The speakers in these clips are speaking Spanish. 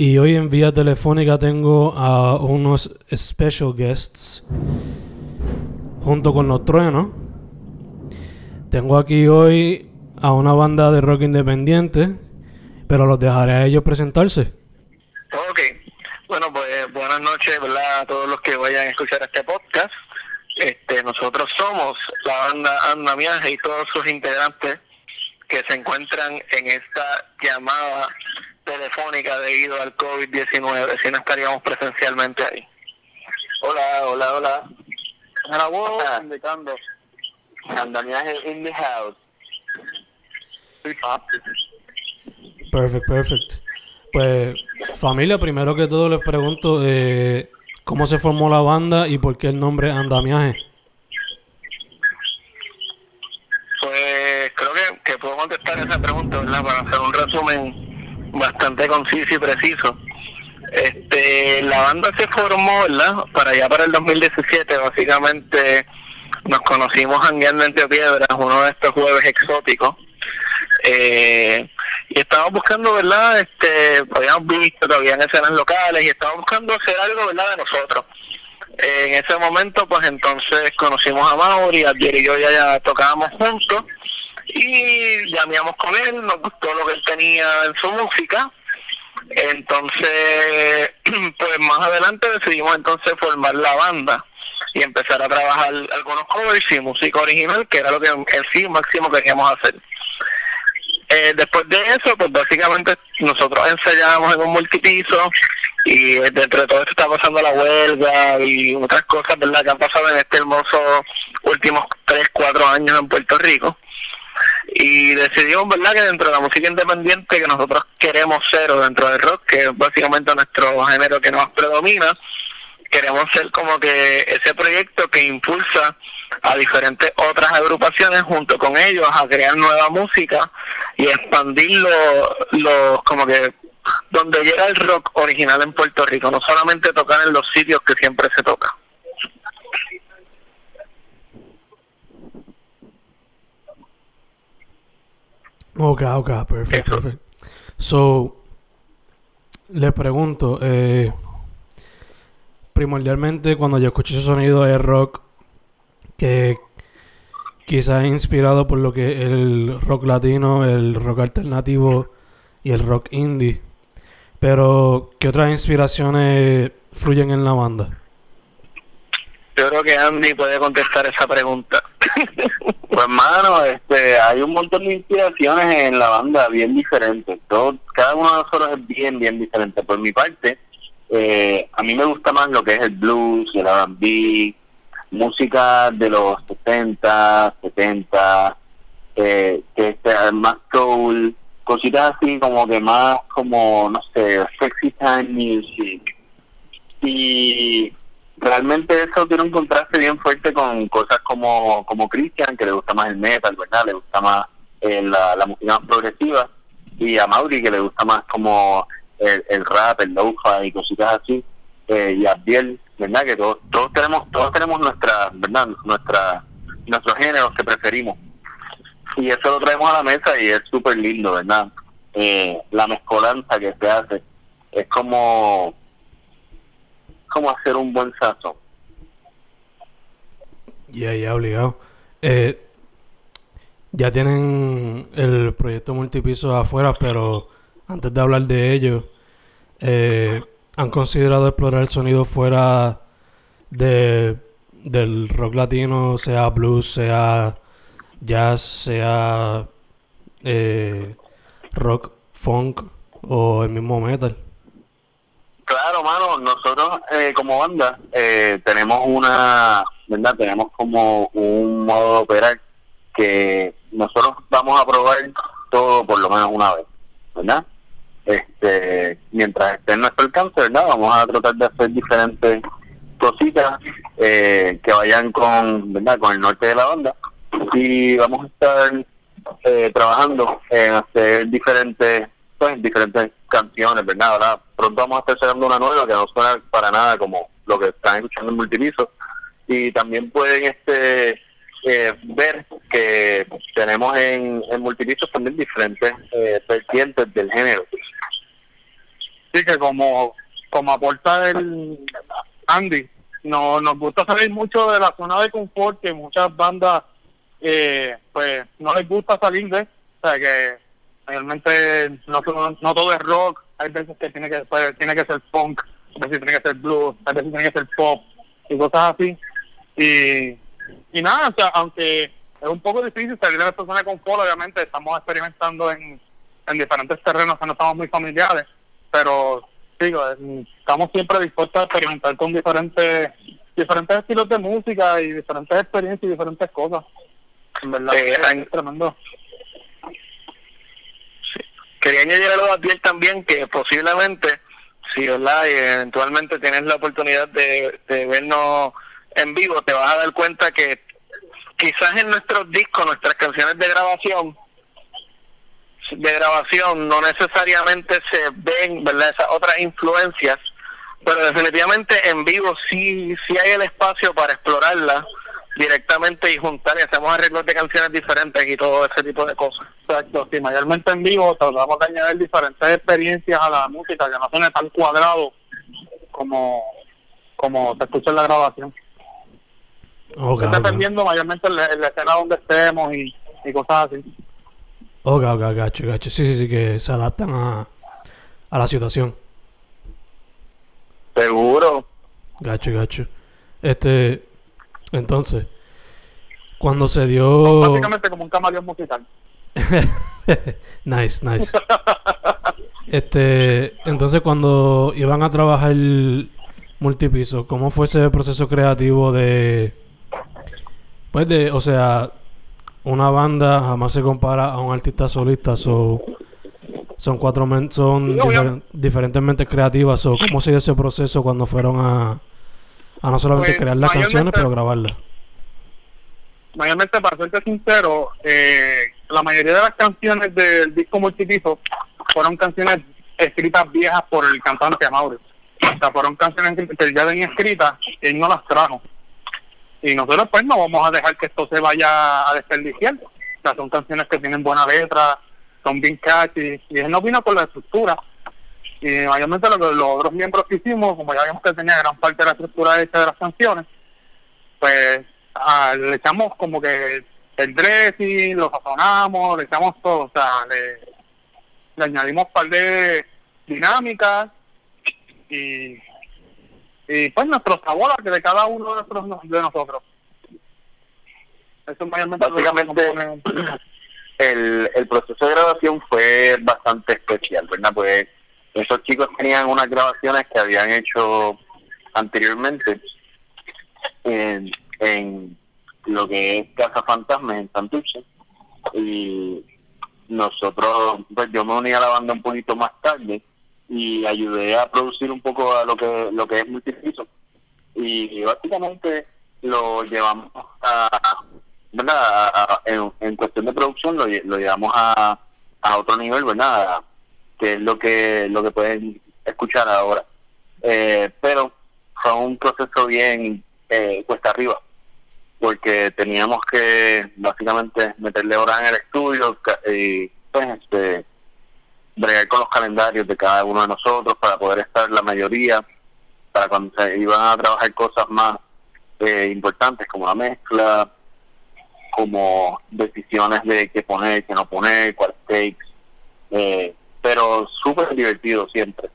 Y hoy en vía telefónica tengo a unos special guests junto con los truenos. Tengo aquí hoy a una banda de rock independiente, pero los dejaré a ellos presentarse. Ok, bueno, pues buenas noches ¿verdad? a todos los que vayan a escuchar este podcast. Este, nosotros somos la banda Andamiaje y todos sus integrantes que se encuentran en esta llamada telefónica debido al COVID-19, si no estaríamos presencialmente ahí. Hola, hola, hola. La voz Ah. indicando. Andamiaje in the house. Perfect, perfect. Pues, familia, primero que todo les pregunto eh, cómo se formó la banda y por qué el nombre Andamiaje. Pues creo que, que puedo contestar esa pregunta, ¿verdad? Para hacer un resumen bastante conciso y preciso. Este, la banda se formó, ¿verdad? Para allá para el 2017, básicamente nos conocimos jangueando entre piedras, uno de estos jueves exóticos. Eh, y estábamos buscando, ¿verdad? Este, habíamos visto que habían escenas locales y estábamos buscando hacer algo, ¿verdad? De nosotros. Eh, en ese momento, pues entonces conocimos a Mauri, Abdiel y yo ya, ya tocábamos juntos y llamamos con él, nos gustó lo que él tenía en su música. Entonces, pues más adelante decidimos entonces formar la banda y empezar a trabajar algunos covers y música original, que era lo que en sí máximo queríamos hacer. Eh, después de eso, pues básicamente nosotros ensayábamos en un multipiso y dentro de todo esto está pasando la huelga y otras cosas, ¿verdad?, que han pasado en este hermoso últimos 3, 4 años en Puerto Rico. Y decidimos, ¿verdad?, que dentro de la música independiente que nosotros queremos ser, o dentro del rock, que es básicamente nuestro género que nos predomina, queremos ser como que ese proyecto que impulsa a diferentes otras agrupaciones junto con ellos a crear nueva música y expandir lo, lo- como que donde llega el rock original en Puerto Rico, no solamente tocar en los sitios que siempre se toca. Ok, ok, perfect, Eso. perfect. So, les pregunto, eh, primordialmente cuando yo escucho ese sonido de rock que quizás es inspirado por lo que es el rock latino, el rock alternativo y el rock indie. Pero, ¿qué otras inspiraciones fluyen en la banda? Yo creo que Andy puede contestar esa pregunta. Pues, hermano, este, hay un montón de inspiraciones en la banda bien diferentes. Todo, cada uno de nosotros es bien, bien diferente. Por mi parte, eh, a mí me gusta más lo que es el blues, el R&B, música de los 60, 70, eh, que es más soul, cositas así como que más como, no sé, sexy time music. Y realmente eso tiene un contraste bien fuerte con cosas como como Christian que le gusta más el metal verdad le gusta más eh, la, música más progresiva. Y a Mauri que le gusta más como el, el rap el lo-fi y cositas así. Eh, y a Biel verdad que todos todos tenemos todos tenemos nuestra verdad nuestra nuestros géneros que preferimos. Y eso lo traemos a la mesa y es súper lindo verdad eh, la mezcolanza que se hace. Es como como hacer un buen sazón ya ya obligado eh, ya tienen el proyecto multipiso afuera pero antes de hablar de ello eh, han considerado explorar el sonido fuera de del rock latino, sea blues, sea jazz, sea eh, rock, funk o el mismo metal. Claro, mano, nosotros eh, como banda eh, tenemos una, ¿verdad? Tenemos como un modo de operar que nosotros vamos a probar todo por lo menos una vez, ¿verdad? este mientras esté en nuestro alcance, ¿verdad? Vamos a tratar de hacer diferentes cositas eh, que vayan con, ¿verdad? Con el norte de la banda y vamos a estar eh, trabajando en hacer diferentes, pues, diferentes canciones, ¿verdad? Pronto vamos a estar sacando una nueva que no suena para nada como lo que están escuchando en multipiso y también pueden este eh, ver que tenemos en, en multipisos también diferentes eh, del género sí que como como aporta el Andy no nos gusta salir mucho de la zona de confort que muchas bandas eh, pues no les gusta salir de o sea que realmente no, no todo es rock hay veces que tiene que pues, tiene que ser funk a veces tiene que ser blues a veces tiene que ser pop y cosas así y y nada o sea aunque es un poco difícil salir de la zona de confort obviamente estamos experimentando en en diferentes terrenos que no estamos muy familiares pero digo, estamos siempre dispuestos a experimentar con diferentes diferentes estilos de música y diferentes experiencias y diferentes cosas. En verdad, es tremendo. Quería añadir algo a también que posiblemente, si ¿verdad? Y eventualmente tienes la oportunidad de, de vernos en vivo, te vas a dar cuenta que quizás en nuestros discos, nuestras canciones de grabación, de grabación no necesariamente se ven verdad esas otras influencias pero definitivamente en vivo sí sí hay el espacio para explorarla directamente y juntar y hacemos arreglos de canciones diferentes y todo ese tipo de cosas exacto sí mayormente en vivo tratamos de añadir diferentes experiencias a la música que no suene tan cuadrado como como se escucha en la grabación okay, dependiendo mayormente la, la escena donde estemos y, y cosas así Ok, ok, gacho, gacho. Sí, sí, sí, que se adaptan a, a la situación. Seguro. Gacho, gacho. Este, entonces, cuando se dio... Básicamente como un camaleón musical. nice, nice. este, entonces cuando iban a trabajar el multipiso, ¿cómo fue ese proceso creativo de... Pues de, o sea, una banda jamás se compara a un artista solista, so, son cuatro men son diferentemente creativas, o cómo se dio ese proceso cuando fueron a, a no solamente pues, crear las canciones, pero grabarlas. Mayormente, para serte sincero, eh, la mayoría de las canciones del disco multipiso fueron canciones escritas viejas por el cantante Mauro. O sea, fueron canciones que ya venía escritas y él no las trajo y nosotros pues no vamos a dejar que esto se vaya a desperdiciar. O sea, son canciones que tienen buena letra, son bien catchy, y él no vino con la estructura. Y mayormente lo que los otros miembros que hicimos, como ya vimos que tenía gran parte de la estructura hecha de las canciones, pues le echamos como que el dressing, lo sazonamos, le echamos todo, o sea, le, le añadimos un par de dinámicas y y pues nuestros sabores de cada uno de, nosotros, de nosotros. Eso Básicamente, el, el proceso de grabación fue bastante especial, ¿verdad? Pues esos chicos tenían unas grabaciones que habían hecho anteriormente en, en lo que es Casa Fantasma en Santurce y nosotros, pues yo me uní a la banda un poquito más tarde y ayudé a producir un poco a lo que lo que es multipiso y básicamente lo llevamos a, ¿verdad? en, cuestión de producción lo, lo llevamos a, a otro nivel verdad que es lo que lo que pueden escuchar ahora. Eh, pero fue un proceso bien eh, cuesta arriba, porque teníamos que básicamente meterle horas en el estudio y pues, este, bregar con los calendarios de cada uno de nosotros para poder estar la mayoría, para cuando se iban a trabajar cosas más eh, importantes como la mezcla, como decisiones de qué poner, qué no poner, cuál takes, eh, pero súper divertido siempre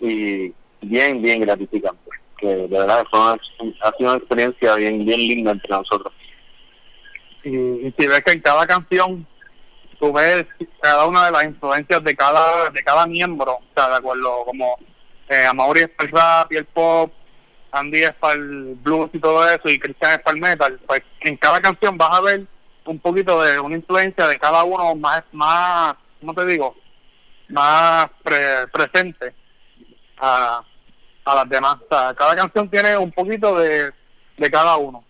y bien, bien gratificante, que de verdad ha sido una experiencia bien, bien linda entre nosotros. Y, si ves que en cada canción tú ves cada una de las influencias de cada de cada miembro, o sea, de acuerdo, como eh, Amaury es para el rap y el pop, Andy es para el blues y todo eso, y Cristian es para el metal, pues en cada canción vas a ver un poquito de una influencia de cada uno más, más ¿cómo te digo? Más presente a, a las demás. O sea, cada canción tiene un poquito de, de cada uno.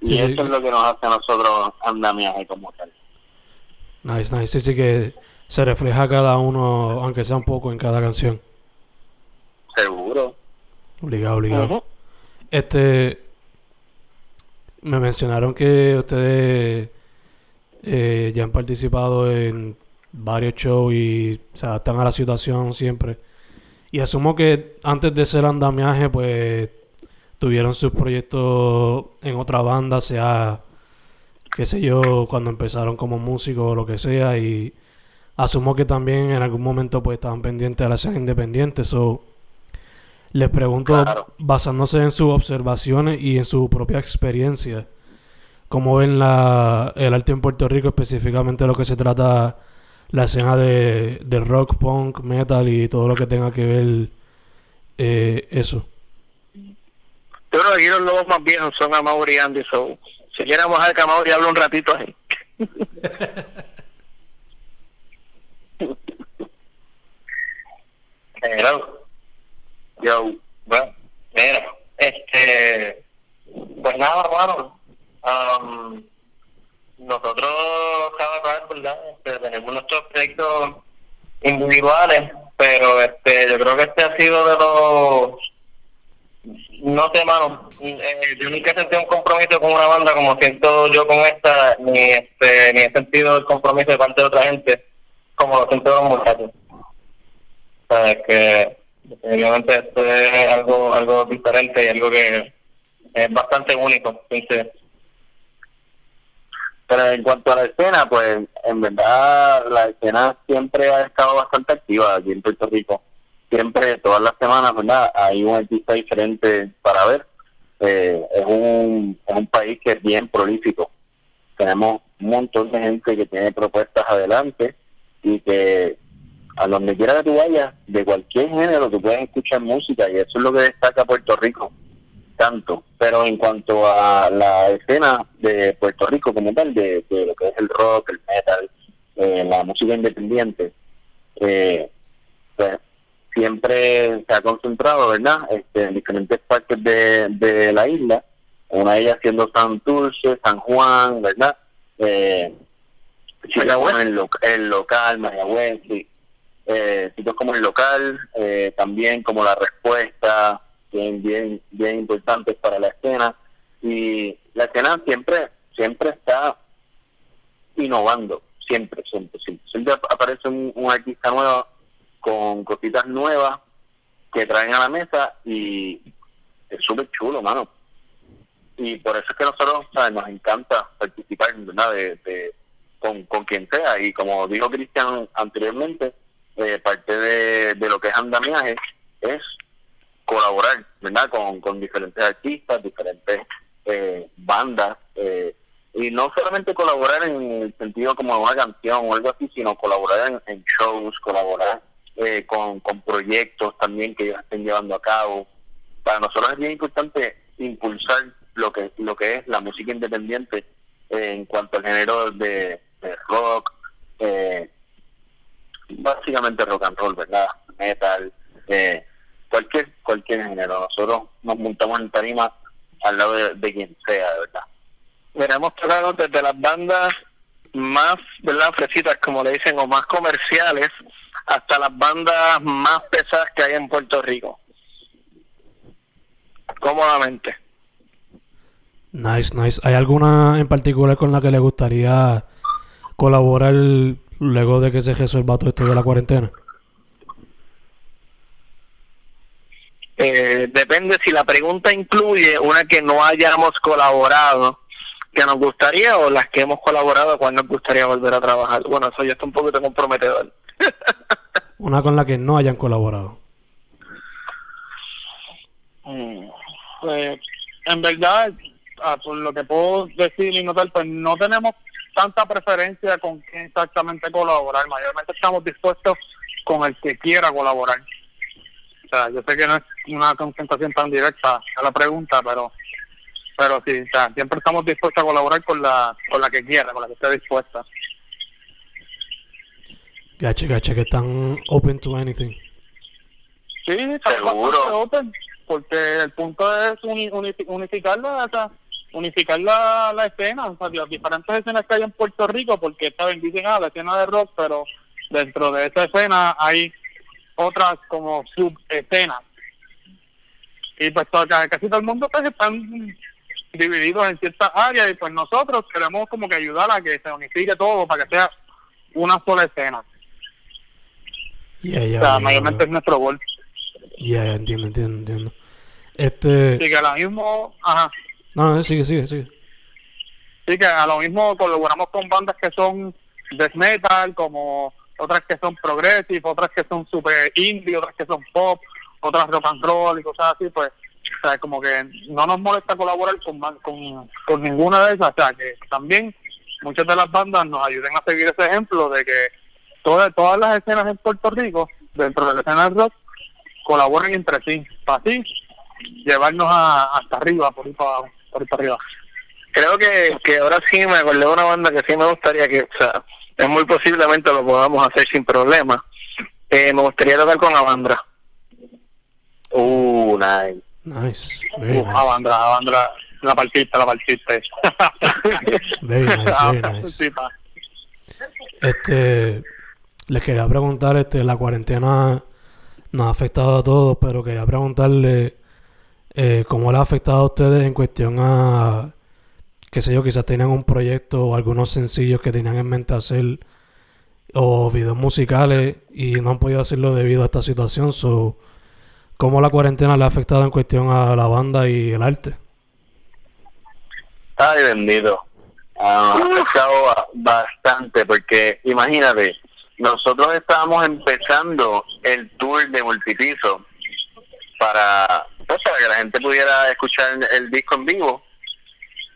y eso es lo que nos hace a nosotros andamiaje como tal. Nice, nice. Sí, sí que se refleja cada uno, aunque sea un poco en cada canción. Seguro. Obligado, obligado. Este. Me mencionaron que ustedes eh, ya han participado en varios shows y se adaptan a la situación siempre. Y asumo que antes de ser andamiaje, pues tuvieron sus proyectos en otra banda, sea, qué sé yo, cuando empezaron como músicos o lo que sea. Y asumo que también en algún momento pues estaban pendientes de la escena independiente. So, les pregunto, basándose en sus observaciones y en su propia experiencia, ¿cómo ven la, el arte en Puerto Rico, específicamente lo que se trata la escena de, rock, punk, metal y todo lo que tenga que ver eh, eso. Yo creo que aquí los lobos más viejos son a Mauri y Andy, so, si quieramos a que Mauri hable un ratito ahí. Hello. Yo, bueno, mira, este, pues nada, bueno, um, nosotros cada vez, ¿verdad? Este, tenemos nuestros proyectos individuales, pero este yo creo que este ha sido de los no sé mano eh, yo nunca he sentido un compromiso con una banda como siento yo con esta ni este ni he sentido el compromiso de parte de otra gente como lo siento los muchachos o sea que obviamente esto es algo algo diferente y algo que es bastante único entonces pero en cuanto a la escena, pues en verdad la escena siempre ha estado bastante activa aquí en Puerto Rico. Siempre, todas las semanas, ¿verdad? Hay un artista diferente para ver. Eh, es, un, es un país que es bien prolífico. Tenemos un montón de gente que tiene propuestas adelante y que a donde quiera que tú vayas, de cualquier género, tú puedes escuchar música y eso es lo que destaca Puerto Rico tanto, pero en cuanto a la escena de Puerto Rico como tal, de, lo que es el rock, el metal, eh, la música independiente, eh, pues siempre se ha concentrado, ¿verdad?, este, en diferentes partes de, la isla, una de ellas siendo San Dulce, San Juan, ¿verdad?, eh, el, el local, Mayagüez, sí. Eh, sitios como el local, eh, también como la respuesta, bien, bien, bien importantes para la escena. Y la escena siempre, siempre está innovando, siempre, siempre, siempre. Siempre aparece un, artista nuevo con cositas nuevas que traen a la mesa y es súper chulo, mano. Y por eso es que nosotros nos encanta participar. De, con, con quien sea. Y como dijo Cristian anteriormente, eh, parte de, de lo que es andamiaje es colaborar, ¿verdad? Con, con diferentes artistas, diferentes eh, bandas, eh, y no solamente colaborar en el sentido como una canción o algo así, sino colaborar en, shows, colaborar eh, con, con proyectos también que ellos estén llevando a cabo. Para nosotros es bien importante impulsar lo que lo que es la música independiente en cuanto al género de, de rock, básicamente rock and roll, ¿verdad? Metal, eh, cualquier cualquier género. Nosotros nos montamos en tarima al lado de, quien sea, de verdad. Mira, hemos tocado desde las bandas más, ¿verdad? Fresitas, como le dicen, o más comerciales, hasta las bandas más pesadas que hay en Puerto Rico. cómodamente. Nice, nice. ¿Hay alguna en particular con la que le gustaría colaborar luego de que se resuelva todo esto de la cuarentena? Eh, depende si la pregunta incluye una que no hayamos colaborado, que nos gustaría, o las que hemos colaborado, cuál nos gustaría volver a trabajar. Bueno, eso ya está un poquito comprometedor. una con la que no hayan colaborado. Mm, pues, en verdad, ah, por lo que puedo decir y notar, pues no tenemos tanta preferencia con quién exactamente colaborar. Mayormente estamos dispuestos con el que quiera colaborar. Sea, yo sé que no es una contestación tan directa a la pregunta, pero pero sí, o sea, siempre estamos dispuestos a colaborar con la con la que quiera, con la que esté dispuesta. Gache, gache, que están open to anything. Sí, seguro. Open, porque el punto es unificar la, unificar la, la escena, o sea, las diferentes escenas que hay en Puerto Rico, porque esta vez dicen, ah, la escena de rock, pero dentro de esa escena hay otras como subescenas. Y pues casi todo el mundo pues están divididos en ciertas áreas y pues nosotros queremos como que ayudar a que se unifique todo para que sea una sola escena. o sea, mayormente es nuestro gol. Ya, entiendo, entiendo, entiendo. Este... Sí, que a lo mismo... Ajá. No, no, sigue, sigue, sigue. Sí, que a lo mismo colaboramos con bandas que son death metal, como otras que son progressive, otras que son super indie, otras que son pop, otras rock and roll y cosas así, pues, o sea, como que no nos molesta colaborar con, con, con ninguna de esas, o sea, que también muchas de las bandas nos ayuden a seguir ese ejemplo de que todas, todas las escenas en Puerto Rico, dentro de la escena del rock, colaboren entre sí, para así llevarnos a, hasta arriba, por ahí para, por arriba. Creo que, que ahora sí me acordé de una banda que sí me gustaría que, o sea, es muy posiblemente lo podamos hacer sin problema. Eh, me gustaría tocar con Avandra. Uh, nice. Nice. Very uh, nice. Avandra, Avandra, la partista, la partista. very nice, very nice. Este, les quería preguntar, este, la cuarentena nos ha afectado a todos, pero quería preguntarle eh, cómo le ha afectado a ustedes en cuestión a, qué sé yo, quizás tenían un proyecto o algunos sencillos que tenían en mente hacer o videos musicales y no han podido hacerlo debido a esta situación. So, ¿Cómo la cuarentena le ha afectado en cuestión a la banda y el arte? Ay, bendito. ha afectado bastante porque imagínate, nosotros estábamos empezando el tour de multipiso para, pues, para que la gente pudiera escuchar el disco en vivo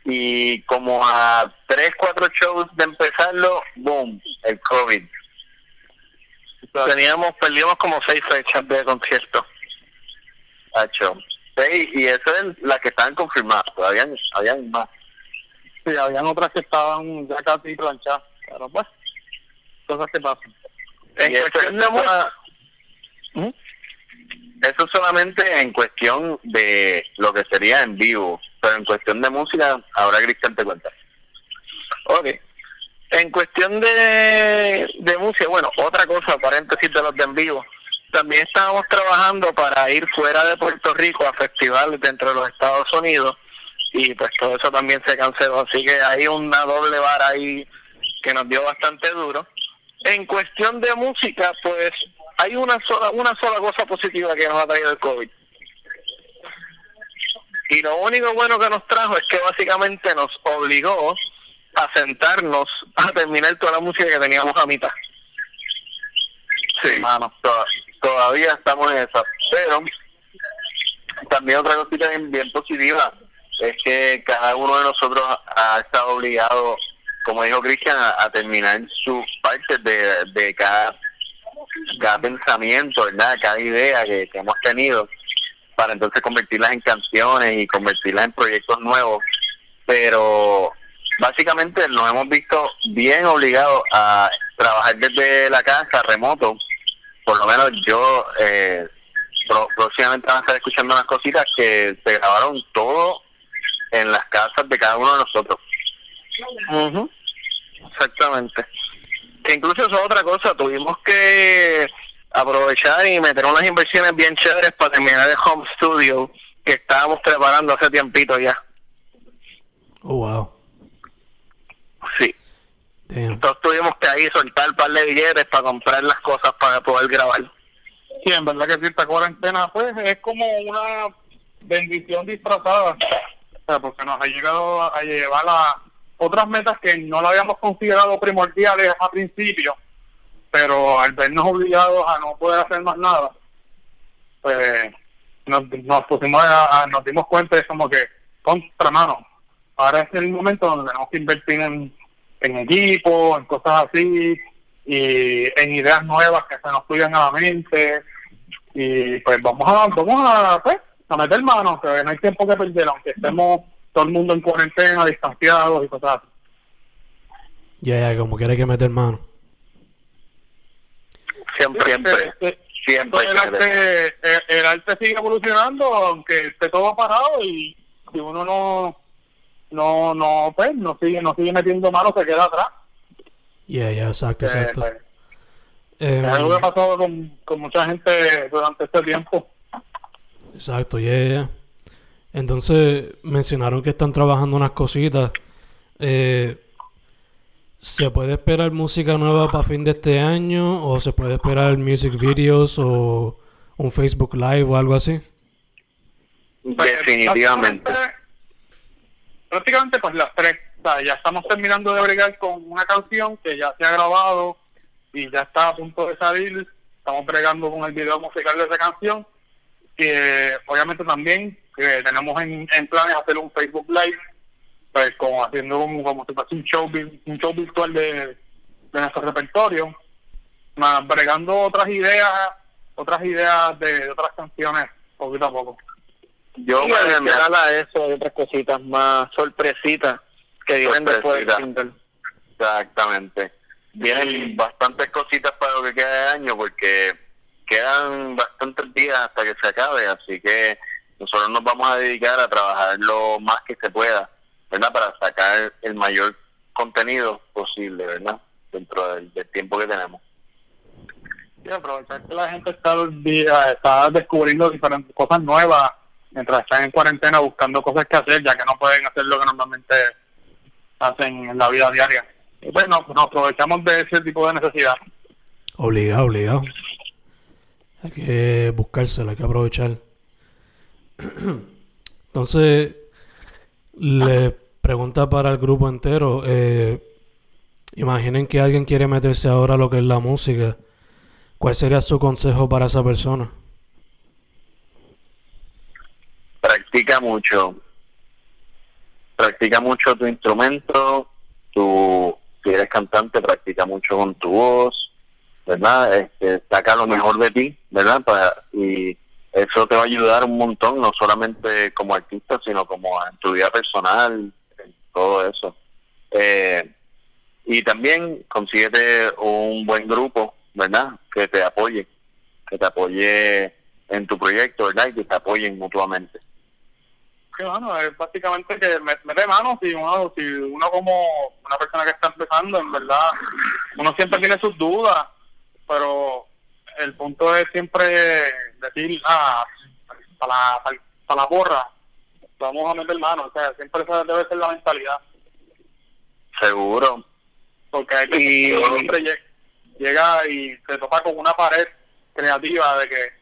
y como a tres, cuatro shows de empezarlo, boom, el COVID. Teníamos, perdimos como seis fechas de concierto. Hacho. Seis, y eso es la que estaban confirmadas, habían, habían más. Sí, habían otras que estaban ya casi planchadas, pero pues, cosas que pasan. En cuestión de. Eso solamente en cuestión de lo que sería en vivo, pero en cuestión de música, ahora Cristian te cuenta. Ok. En cuestión de, de música, bueno, otra cosa, paréntesis de los de en vivo. También estábamos trabajando para ir fuera de Puerto Rico a festivales dentro de los Estados Unidos y pues todo eso también se canceló. Así que hay una doble vara ahí que nos dio bastante duro. En cuestión de música, pues hay una sola, una sola cosa positiva que nos ha traído el COVID. Y lo único bueno que nos trajo es que básicamente nos obligó a sentarnos a terminar toda la música que teníamos a mitad. Sí, mano, todavía estamos en eso. Pero también otra cosita bien, positiva es que cada uno de nosotros ha, estado obligado, como dijo Cristian, a, terminar sus partes de, de cada cada pensamiento, ¿verdad? Cada idea que, hemos tenido para entonces convertirlas en canciones y convertirlas en proyectos nuevos. Pero básicamente nos hemos visto bien obligados a trabajar desde la casa, remoto. Por lo menos yo eh, próximamente van a estar escuchando unas cositas que se grabaron todo en las casas de cada uno de nosotros. Exactamente incluso eso es otra cosa, tuvimos que aprovechar y meter unas inversiones bien chéveres para terminar el home studio que estábamos preparando hace tiempito ya. Oh, wow. Sí. Damn. Entonces tuvimos que ahí soltar un par de billetes para comprar las cosas para poder grabar. Sí, en verdad que sí, esta cuarentena pues es como una bendición disfrazada, o sea, porque nos ha llegado a, a llevar a otras metas que no lo habíamos considerado primordiales a principio, pero al vernos obligados a no poder hacer más nada, pues nos, nos pusimos a, nos dimos cuenta de como que contra mano, ahora es el momento donde tenemos que invertir en, en equipo, en cosas así, y en ideas nuevas que se nos fluyan a la mente, y pues vamos a, vamos a, pues, a meter manos, que no hay tiempo que perder, aunque estemos todo el mundo en cuarentena, distanciados y cosas así. Ya, ya, como quiere que meter mano. Siempre, siempre, Este, siempre. el, arte, el, el arte sigue evolucionando, aunque esté todo parado y si uno no no no pues no sigue no sigue metiendo manos se queda atrás Ya, ya, exacto, Eh, exacto. pues, Em, es algo que ha pasado con, con mucha gente durante este tiempo Exacto, ya, ya, ya. Entonces, mencionaron que están trabajando unas cositas. Eh, ¿Se puede esperar música nueva para fin de este año? ¿O se puede esperar music videos o un Facebook Live o algo así? Pues, Definitivamente. Prácticamente, prácticamente, pues las tres. O sea, ya estamos terminando de bregar con una canción que ya se ha grabado y ya está a punto de salir. Estamos bregando con el video musical de esa canción. Que obviamente también que tenemos en, en planes hacer un Facebook Live, pues como haciendo un, como si fuese un show, un show virtual de, de nuestro repertorio. Más bregando otras ideas, otras ideas de, de otras canciones poquito a poco. Yo Sí, me a eso hay otras cositas más sorpresitas que vienen después del. Exactamente. Vienen bastantes cositas para lo que queda de año porque quedan bastantes días hasta que se acabe, así que nosotros nos vamos a dedicar a trabajar lo más que se pueda, ¿verdad? Para sacar el mayor contenido posible, ¿verdad? Dentro del, del tiempo que tenemos. Sí, aprovechar que la gente está, descubriendo diferentes cosas nuevas mientras están en cuarentena buscando cosas que hacer, ya que no pueden hacer lo que normalmente hacen en la vida diaria. Y bueno, nos aprovechamos de ese tipo de necesidad. Obligado, obligado. Hay que buscársela, hay que aprovechar. Entonces, le pregunta para el grupo entero. eh, imaginen que alguien quiere meterse ahora a lo que es la música. ¿Cuál sería su consejo para esa persona? practica mucho. Practica mucho tu instrumento, tu, si eres cantante, practica mucho con tu voz, ¿verdad? Este, saca lo mejor de ti, ¿verdad? Para, y eso te va a ayudar un montón, no solamente como artista, sino como en tu vida personal, todo eso. Eh, y también consíguete un buen grupo, ¿verdad? Que te apoye, que te apoye en tu proyecto, ¿verdad? Y que te apoyen mutuamente. Que bueno, es básicamente que me- mete manos si uno, si uno como una persona que está empezando, en verdad, uno siempre tiene sus dudas, pero el punto es siempre decir, ah, para la, para, para la porra, vamos a meter manos, o sea, siempre esa debe ser la mentalidad, Seguro. porque hay que Y- uno siempre lle- llega y se topa con una pared creativa de que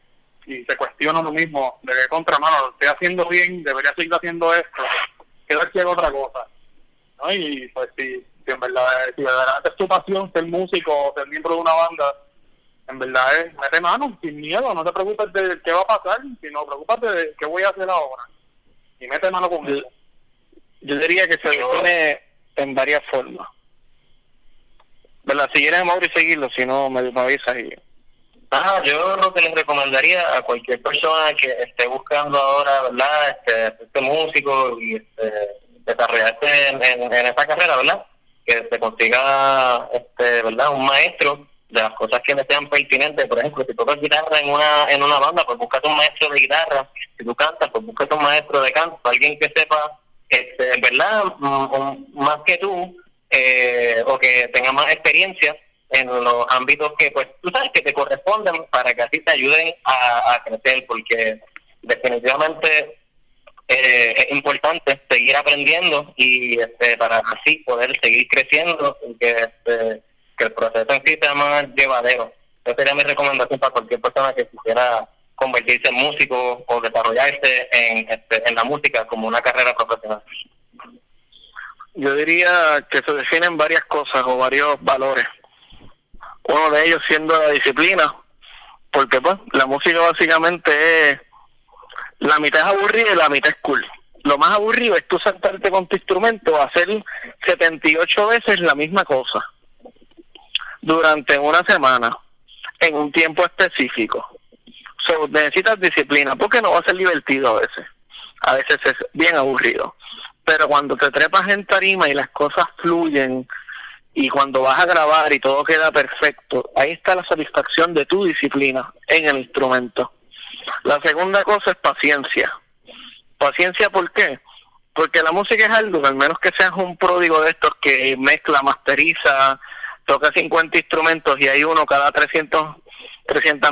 y se cuestiona lo mismo, de que contra mano, lo estoy haciendo bien, debería seguir haciendo esto, que haga otra cosa. ¿no? Y pues si, si en verdad, si verdaderamente es tu pasión ser músico o ser miembro de una banda, en verdad es, mete mano, sin miedo, no te preocupes de qué va a pasar, sino preocupate de qué voy a hacer ahora. Y mete mano con Yo- eso. Yo diría que se define en varias formas. ¿Verdad? Si quieres, Mauri, seguirlo, si no, me, me avisas y... Ajá, yo lo que les recomendaría a cualquier persona que esté buscando ahora, ¿verdad? Este, este músico y este, desarrollarse en, en, en esta carrera, ¿verdad? Que se consiga, este, ¿verdad? Un maestro de las cosas que le sean pertinentes. Por ejemplo, si tocas guitarra en una en una banda, pues búscate un maestro de guitarra. Si tú cantas, pues búscate un maestro de canto, alguien que sepa, este, ¿verdad? Mm, mm, Más que tú, eh, o que tenga más experiencia en los ámbitos que, pues, tú sabes que te corresponden para que así te ayuden a, a crecer, porque definitivamente eh, es importante seguir aprendiendo y este, para así poder seguir creciendo y que, este, que el proceso en sí sea más llevadero. Esa sería mi recomendación para cualquier persona que quisiera convertirse en músico o desarrollarse en, este, en la música como una carrera profesional. Yo diría que se definen varias cosas o varios valores. Uno de ellos siendo la disciplina, porque pues la música básicamente es la mitad es aburrida y la mitad es cool. Lo más aburrido es tú sentarte con tu instrumento a hacer 78 veces la misma cosa durante una semana en un tiempo específico. So, necesitas disciplina porque no va a ser divertido a veces. A veces es bien aburrido. Pero cuando te trepas en tarima y las cosas fluyen y cuando vas a grabar y todo queda perfecto, ahí está la satisfacción de tu disciplina en el instrumento. La segunda cosa es paciencia. Paciencia, ¿por qué? Porque la música es algo, al menos que seas un pródigo de estos que mezcla, masteriza, toca 50 instrumentos y hay uno cada 300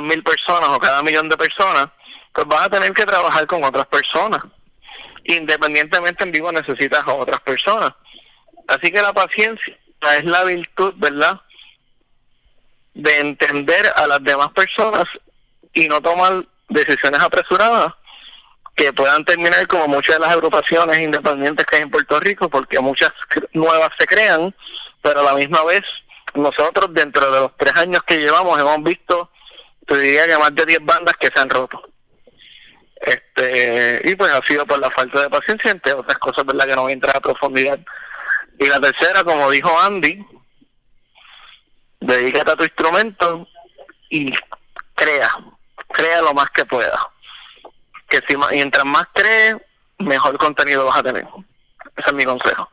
mil personas o cada millón de personas, pues vas a tener que trabajar con otras personas. Independientemente en vivo necesitas a otras personas. Así que la paciencia es la virtud, ¿verdad? De entender a las demás personas y no tomar decisiones apresuradas que puedan terminar como muchas de las agrupaciones independientes que hay en Puerto Rico, porque muchas nuevas se crean, pero a la misma vez nosotros dentro de los tres años que llevamos hemos visto, te diría que más de 10 bandas que se han roto. Este, y pues ha sido por la falta de paciencia, entre otras cosas, ¿verdad? Que no voy a entrar a profundidad. Y la tercera, como dijo Andy, dedícate a tu instrumento y crea, crea lo más que pueda. Que si mientras más crees, mejor contenido vas a tener. Ese es mi consejo.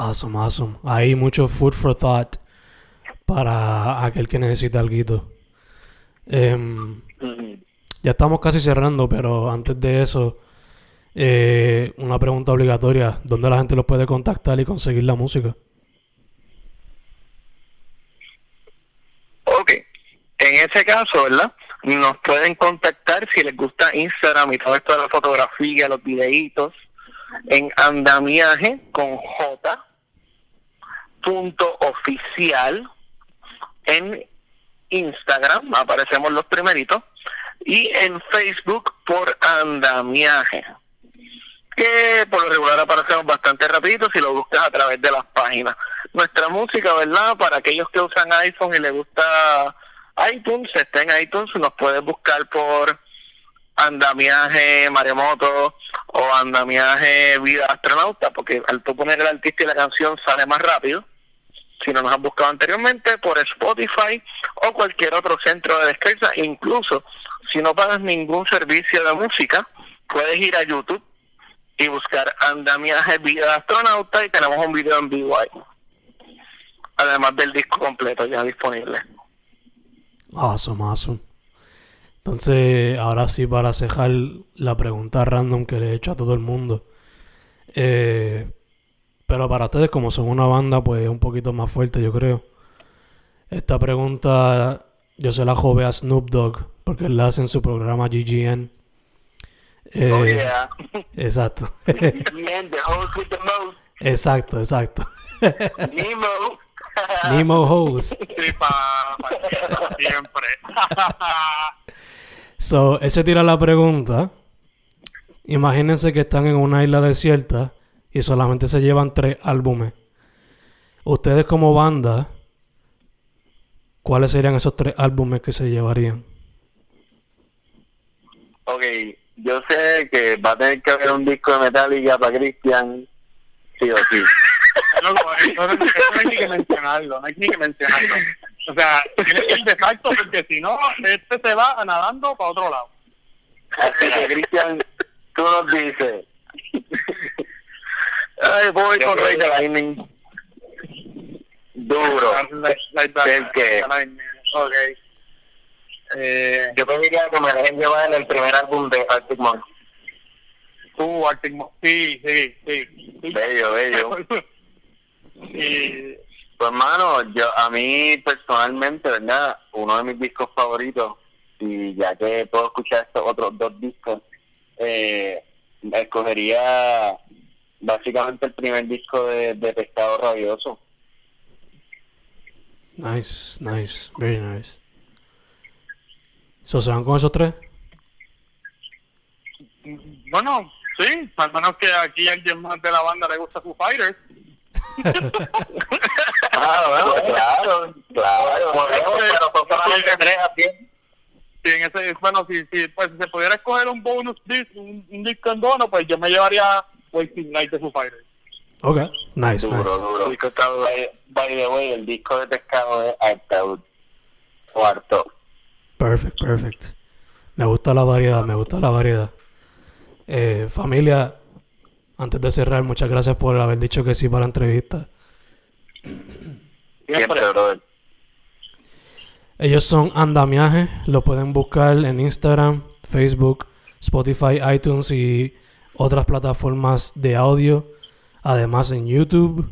Awesome, awesome. Hay mucho food for thought para aquel que necesita algo. Em, ya estamos casi cerrando, pero antes de eso, eh, una pregunta obligatoria. ¿Dónde la gente los puede contactar y conseguir la música? Ok, en ese caso, ¿verdad? Nos pueden contactar si les gusta Instagram y todo esto de la fotografía, los videitos, en andamiaje con J punto oficial en Instagram, aparecemos los primeritos, y en Facebook por andamiaje, que por lo regular aparecemos bastante rapidito si lo buscas a través de las páginas. Nuestra música, ¿verdad? Para aquellos que usan iPhone y les gusta iTunes, está en iTunes, nos puedes buscar por andamiaje maremoto o andamiaje vida astronauta, porque al tú poner el artista y la canción sale más rápido. Si no nos has buscado anteriormente, por Spotify o cualquier otro centro de descarga, incluso si no pagas ningún servicio de música, puedes ir a YouTube y buscar andamiaje vida astronauta y tenemos un video en vivo ahí. Además del disco completo ya disponible. Awesome, awesome. Entonces, ahora sí, para cejar la pregunta random que le he hecho a todo el mundo. Eh, pero para ustedes, como son una banda, pues es un poquito más fuerte, yo creo. Esta pregunta yo se la jove a Snoop Dogg, porque él la hace en su programa GGN. Eh, oh, yeah. Exacto. GGN, the host with the most. Exacto, exacto. Nemo. Nemo Host. Sí, pa, pa- siempre. So, él se tira la pregunta. Imagínense que están en una isla desierta y solamente se llevan tres álbumes. Ustedes como banda, ¿cuáles serían esos tres álbumes que se llevarían? Ok, yo sé que va a tener que haber un disco de Metallica para Christian, sí o sí. No, no, hay ni que mencionarlo, no hay ni que mencionarlo. O sea, tiene que ir de facto porque si no, este se va nadando para otro lado. Así que Christian, tú nos dices. Ay, voy con Rey de Lightning. Duro. ¿El qué? Ok. Eh, Yo pediría que me dejen llevar en el primer álbum de Arctic Monkeys. tú, Arctic Mon- Sí, sí, sí. sí. Bello, bello. Y Pues hermano, yo a mí personalmente, ¿verdad? Uno de mis discos favoritos y ya que puedo escuchar estos otros dos discos, eh, escogería básicamente el primer disco de, de Pescado Rabioso. Nice, nice, very nice. So, ¿Se van con esos tres? Bueno, sí, al menos que aquí a alguien más de la banda le gusta Foo Fighters. Ah, bueno, claro, claro. Podemos, pero son solamente tres así. Sí, en ese, bueno, si, si, pues, si se pudiera escoger un bonus disc, un, un disco en dono, pues yo me llevaría Wasting Night de Foo Fighters. Ok, nice, Duro, nice. duro. By, by the way, el disco de pescado es Artaud. O Artaud. Perfect, perfect. Me gusta la variedad, me gusta la variedad. Eh, familia, antes de cerrar, muchas gracias por haber dicho que sí para la entrevista. Siempre, brother. Ellos son Andamiaje, lo pueden buscar en Instagram, Facebook, Spotify, iTunes y otras plataformas de audio. Además en YouTube.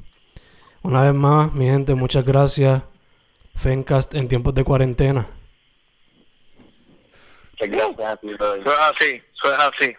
Una vez más, mi gente, muchas gracias. Fencast en tiempos de cuarentena. Muchas gracias. Eso es así, eso es así.